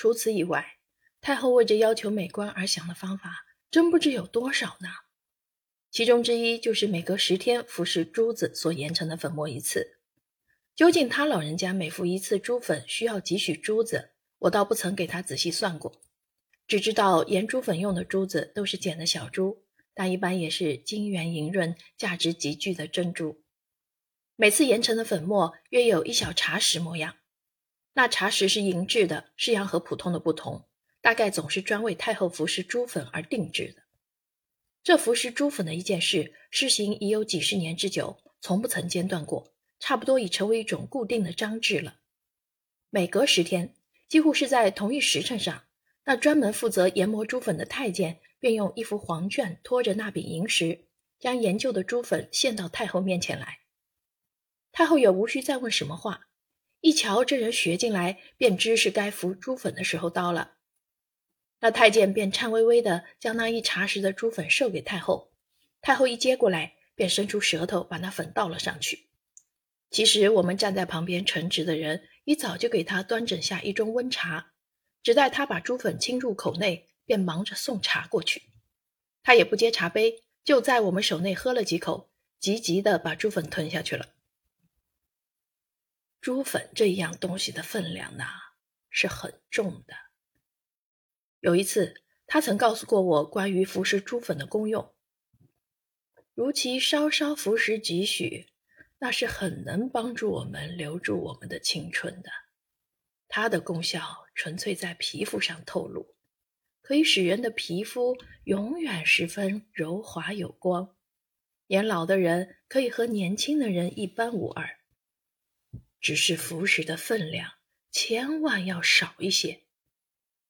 除此以外，太后为着要求美观而想的方法，真不知有多少呢。其中之一就是每隔十天服食珠子所研成的粉末一次。究竟他老人家每服一次珠粉需要几许珠子，我倒不曾给他仔细算过，只知道研珠粉用的珠子都是捡的小珠，但一般也是晶圆莹润、价值极巨的珍珠。每次研成的粉末约有一小茶匙模样，那茶匙是银制的，式样和普通的不同，大概总是专为太后服食珠粉而定制的。这服食珠粉的一件事，施行已有几十年之久，从不曾间断过。差不多已成为一种固定的章制了。每隔十天，几乎是在同一时辰上，那专门负责研磨珠粉的太监便用一幅黄卷托着那柄银石，将研究的珠粉献到太后面前来。太后也无需再问什么话，一瞧这人学进来，便知是该服珠粉的时候到了。那太监便颤巍巍地将那一茶匙的珠粉授给太后，太后一接过来，便伸出舌头把那粉倒了上去。其实我们站在旁边承职的人，一早就给他端整下一盅温茶，只待他把珠粉倾入口内，便忙着送茶过去。他也不接茶杯，就在我们手内喝了几口，急急的把珠粉吞下去了。珠粉这一样东西的分量呢，是很重的。有一次，他曾告诉过我关于服食珠粉的功用，如其稍稍服食几许。那是很能帮助我们留住我们的青春的，它的功效纯粹在皮肤上透露，可以使人的皮肤永远十分柔滑有光，年老的人可以和年轻的人一般无二。只是服食的分量千万要少一些，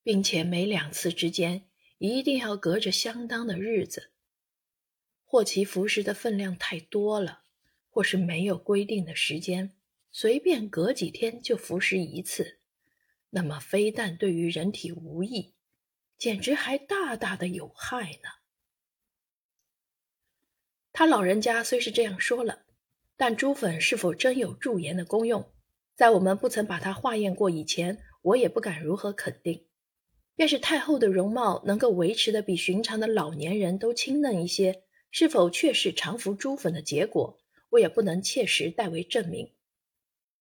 并且每两次之间一定要隔着相当的日子，或其服食的分量太多了。或是没有规定的时间，随便隔几天就服食一次，那么非但对于人体无益，简直还大大的有害呢。他老人家虽是这样说了，但珠粉是否真有驻颜的功用，在我们不曾把它化验过以前，我也不敢如何肯定。便是太后的容貌能够维持的比寻常的老年人都清嫩一些，是否确是常服珠粉的结果？我也不能切实代为证明，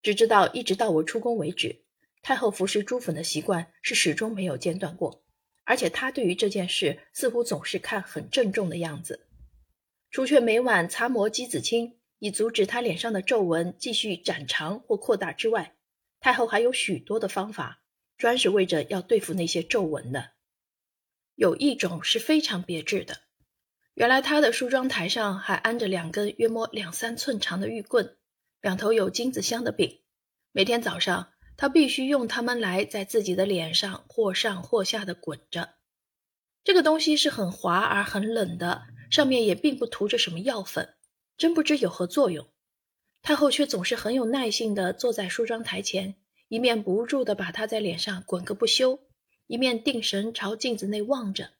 只知道一直到我出宫为止，太后服食珠粉的习惯是始终没有间断过，而且她对于这件事似乎总是看很郑重的样子。除却每晚擦抹鸡子清，以阻止她脸上的皱纹继续展长或扩大之外，太后还有许多的方法，专是为着要对付那些皱纹的。有一种是非常别致的。原来他的梳妆台上还安着两根约摸两三寸长的玉棍，两头有金子镶的柄。每天早上，他必须用它们来在自己的脸上或上或下的滚着。这个东西是很滑而很冷的，上面也并不涂着什么药粉，真不知有何作用。太后却总是很有耐性地坐在梳妆台前，一面不住地把它在脸上滚个不休，一面定神朝镜子内望着。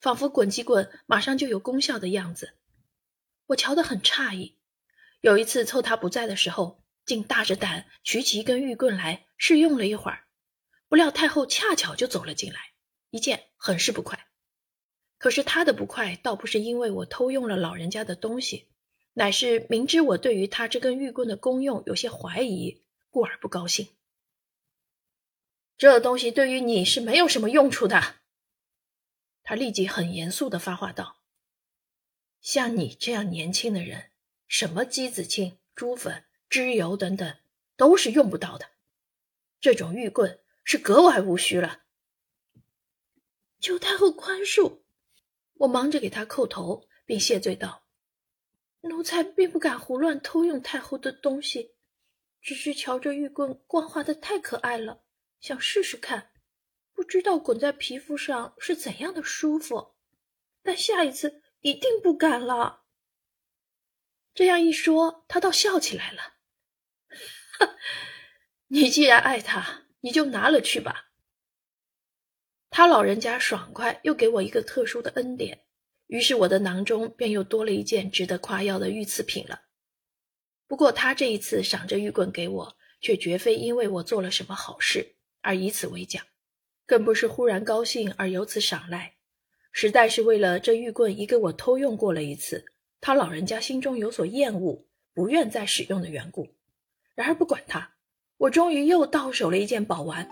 仿佛滚几滚，马上就有功效的样子。我瞧得很诧异。有一次凑他不在的时候，竟大着胆取起一根玉棍来试用了一会儿。不料太后恰巧就走了进来，一见很是不快。可是他的不快倒不是因为我偷用了老人家的东西，乃是明知我对于他这根玉棍的功用有些怀疑，故而不高兴。这东西对于你是没有什么用处的。他立即很严肃地发话道：“像你这样年轻的人，什么鸡子清、猪粉、脂油等等，都是用不到的。这种玉棍是格外无需了。”求太后宽恕，我忙着给他叩头，并谢罪道：“奴才并不敢胡乱偷用太后的东西，只是瞧着玉棍光滑的太可爱了，想试试看。”不知道滚在皮肤上是怎样的舒服，但下一次一定不敢了。这样一说，他倒笑起来了。你既然爱他，你就拿了去吧。他老人家爽快又给我一个特殊的恩典，于是我的囊中便又多了一件值得夸耀的御赐品了。不过他这一次赏这玉棍给我，却绝非因为我做了什么好事而以此为奖。更不是忽然高兴而由此赏赖，实在是为了这玉棍已给我偷用过了一次，他老人家心中有所厌恶，不愿再使用的缘故。然而不管他，我终于又到手了一件宝玩。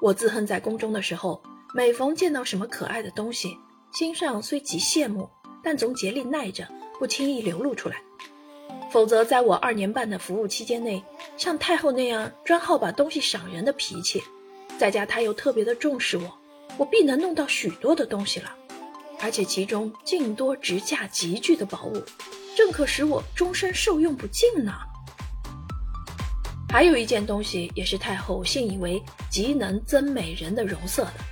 我自恨在宫中的时候，每逢见到什么可爱的东西，心上虽极羡慕，但总竭力耐着，不轻易流露出来。否则，在我二年半的服务期间内，像太后那样专好把东西赏人的脾气。在家他又特别的重视我，我必能弄到许多的东西了，而且其中尽多值价极巨的宝物，正可使我终身受用不尽呢。还有一件东西也是太后信以为极能增美人的容色的。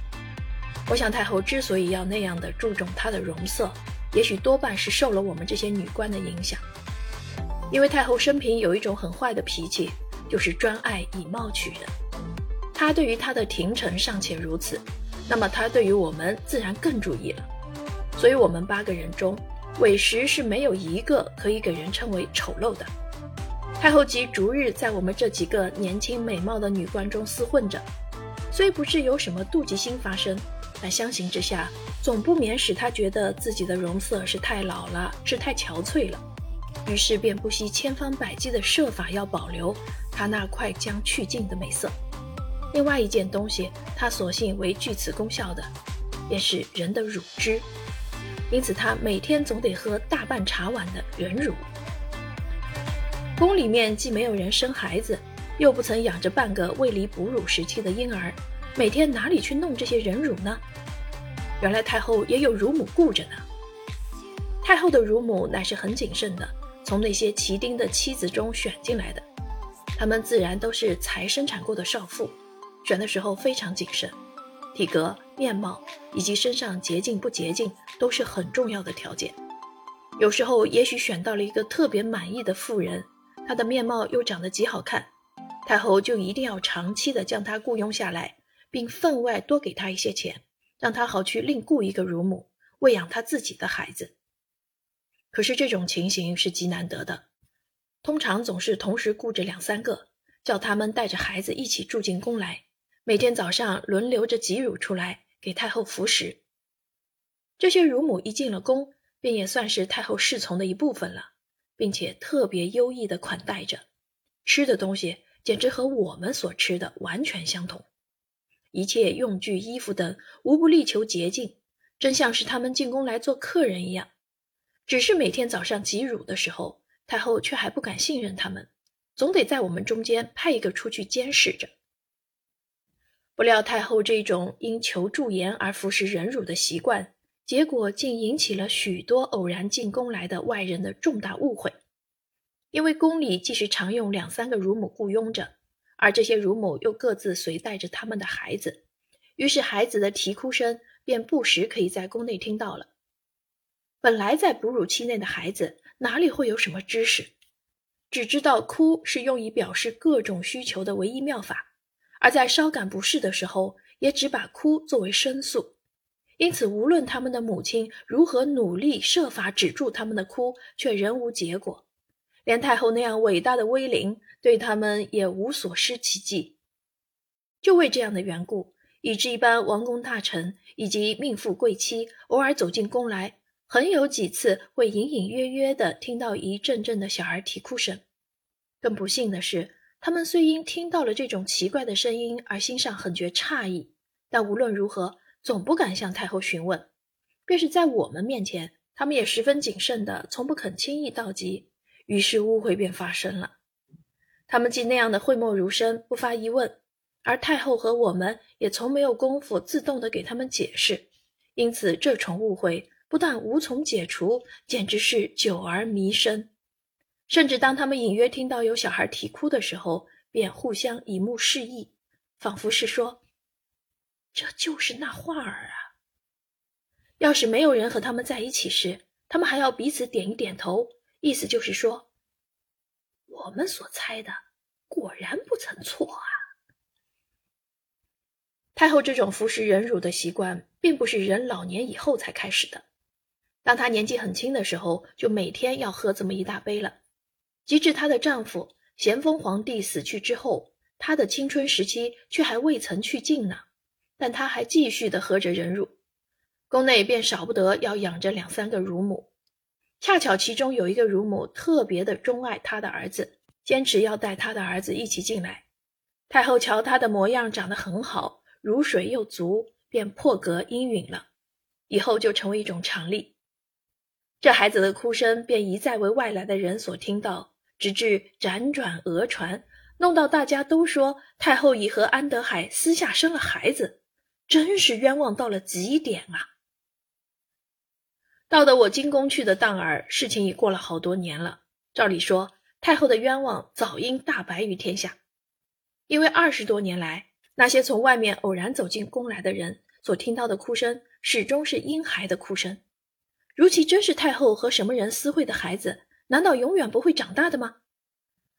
我想太后之所以要那样的注重她的容色，也许多半是受了我们这些女官的影响，因为太后生平有一种很坏的脾气，就是专爱以貌取人。她对于她的廷臣尚且如此，那么她对于我们自然更注意了。所以，我们八个人中，委实是没有一个可以给人称为丑陋的。太后即逐日在我们这几个年轻美貌的女官中厮混着，虽不是有什么妒忌心发生，但相形之下，总不免使他觉得自己的容色是太老了，是太憔悴了，于是便不惜千方百计的设法要保留他那快将去尽的美色。另外一件东西，他所幸为具此功效的，便是人的乳汁。因此，他每天总得喝大半茶碗的人乳。宫里面既没有人生孩子，又不曾养着半个未离哺乳时期的婴儿，每天哪里去弄这些人乳呢？原来太后也有乳母顾着呢。太后的乳母乃是很谨慎的，从那些旗丁的妻子中选进来的，他们自然都是才生产过的少妇。选的时候非常谨慎，体格、面貌以及身上洁净不洁净都是很重要的条件。有时候也许选到了一个特别满意的妇人，她的面貌又长得极好看，太后就一定要长期的将她雇佣下来，并分外多给他一些钱，让他好去另雇一个乳母喂养他自己的孩子。可是这种情形是极难得的，通常总是同时雇着两三个，叫他们带着孩子一起住进宫来。每天早上轮流着挤乳出来给太后服食。这些乳母一进了宫，便也算是太后侍从的一部分了，并且特别优异的款待着，吃的东西简直和我们所吃的完全相同，一切用具、衣服等无不力求洁净，真像是他们进宫来做客人一样。只是每天早上挤乳的时候，太后却还不敢信任他们，总得在我们中间派一个出去监视着。不料太后这种因求助言而服食人乳的习惯，结果竟引起了许多偶然进宫来的外人的重大误会。因为宫里既是常用两三个乳母雇佣着，而这些乳母又各自随带着他们的孩子，于是孩子的啼哭声便不时可以在宫内听到了。本来在哺乳期内的孩子哪里会有什么知识，只知道哭是用以表示各种需求的唯一妙法。而在稍感不适的时候，也只把哭作为申诉，因此无论他们的母亲如何努力设法止住他们的哭，却仍无结果。连太后那样伟大的威灵，对他们也无所施其技。就为这样的缘故，以致一般王公大臣以及命妇贵妻偶尔走进宫来，很有几次会隐隐约约地听到一阵阵的小儿啼哭声。更不幸的是。他们虽因听到了这种奇怪的声音而心上很觉诧异，但无论如何总不敢向太后询问。便是在我们面前，他们也十分谨慎的，从不肯轻易道及。于是误会便发生了。他们既那样的讳莫如深，不发疑问，而太后和我们也从没有功夫自动的给他们解释，因此这重误会不但无从解除，简直是久而弥深。甚至当他们隐约听到有小孩啼哭的时候，便互相以目示意，仿佛是说：“这就是那画儿啊。”要是没有人和他们在一起时，他们还要彼此点一点头，意思就是说：“我们所猜的果然不曾错啊。”太后这种服食人乳的习惯，并不是人老年以后才开始的，当她年纪很轻的时候，就每天要喝这么一大杯了。及至她的丈夫咸丰皇帝死去之后，她的青春时期却还未曾去尽呢。但她还继续的喝着人乳，宫内便少不得要养着两三个乳母。恰巧其中有一个乳母特别的钟爱他的儿子，坚持要带他的儿子一起进来。太后瞧他的模样长得很好，乳水又足，便破格应允了，以后就成为一种常例。这孩子的哭声便一再为外来的人所听到，直至辗转讹传，弄到大家都说太后已和安德海私下生了孩子，真是冤枉到了极点啊！到得我进宫去的当儿，事情已过了好多年了。照理说，太后的冤枉早应大白于天下，因为二十多年来，那些从外面偶然走进宫来的人所听到的哭声，始终是婴孩的哭声。如其真是太后和什么人私会的孩子，难道永远不会长大的吗？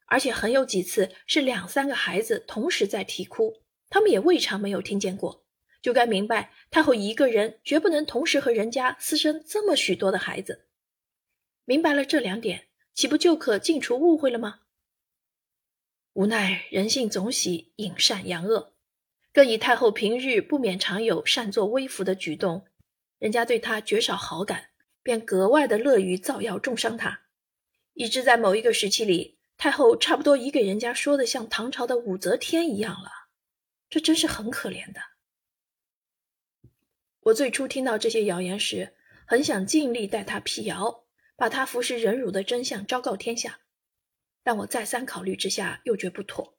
而且很有几次是两三个孩子同时在啼哭，他们也未尝没有听见过，就该明白太后一个人绝不能同时和人家私生这么许多的孩子。明白了这两点，岂不就可尽除误会了吗？无奈人性总喜隐善扬恶，更以太后平日不免常有擅作威服的举动，人家对她绝少好感。便格外的乐于造谣重伤她，以致在某一个时期里，太后差不多已给人家说的像唐朝的武则天一样了。这真是很可怜的。我最初听到这些谣言时，很想尽力代他辟谣，把他服食忍辱的真相昭告天下。但我再三考虑之下，又觉不妥，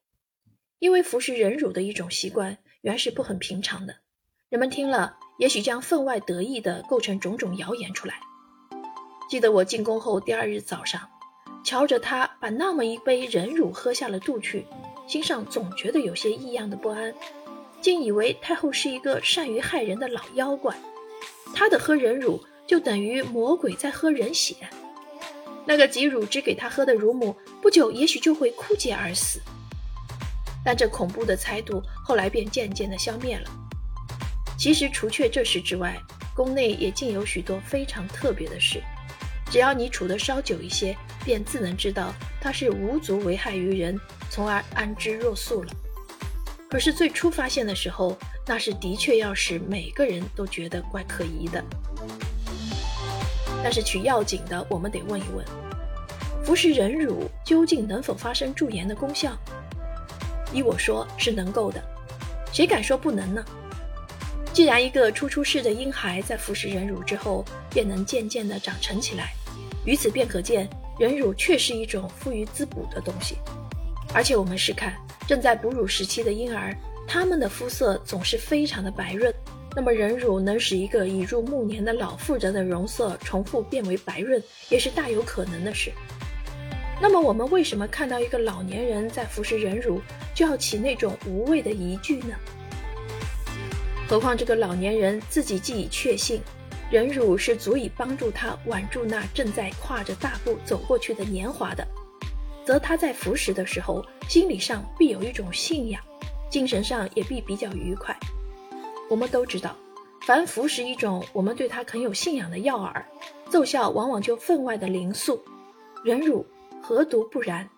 因为服食忍辱的一种习惯，原是不很平常的，人们听了，也许将分外得意地构成种种谣言出来。记得我进宫后第二日早上，瞧着他把那么一杯人乳喝下了肚去，心上总觉得有些异样的不安，竟以为太后是一个善于害人的老妖怪。她的喝人乳就等于魔鬼在喝人血，那个给乳汁给她喝的乳母不久也许就会枯竭而死。但这恐怖的猜度后来便渐渐的消灭了。其实除却这事之外，宫内也竟有许多非常特别的事。只要你处得稍久一些，便自能知道它是无足为害于人，从而安之若素了。可是最初发现的时候，那是的确要使每个人都觉得怪可疑的。但是取要紧的，我们得问一问：服食人乳究竟能否发生驻颜的功效？依我说是能够的，谁敢说不能呢？既然一个初出世的婴孩在服食人乳之后，便能渐渐地长成起来。于此便可见，人乳确是一种富于滋补的东西。而且我们试看，正在哺乳时期的婴儿，他们的肤色总是非常的白润。那么人乳能使一个已入暮年的老妇人的容色重复变为白润，也是大有可能的事。那么我们为什么看到一个老年人在服食人乳，就要起那种无谓的疑惧呢？何况这个老年人自己既已确信。人乳是足以帮助他挽住那正在跨着大步走过去的年华的，则他在服食的时候，心理上必有一种信仰，精神上也必比较愉快。我们都知道，凡服食一种我们对他很有信仰的药饵，奏效往往就分外的灵速。忍辱何独不然？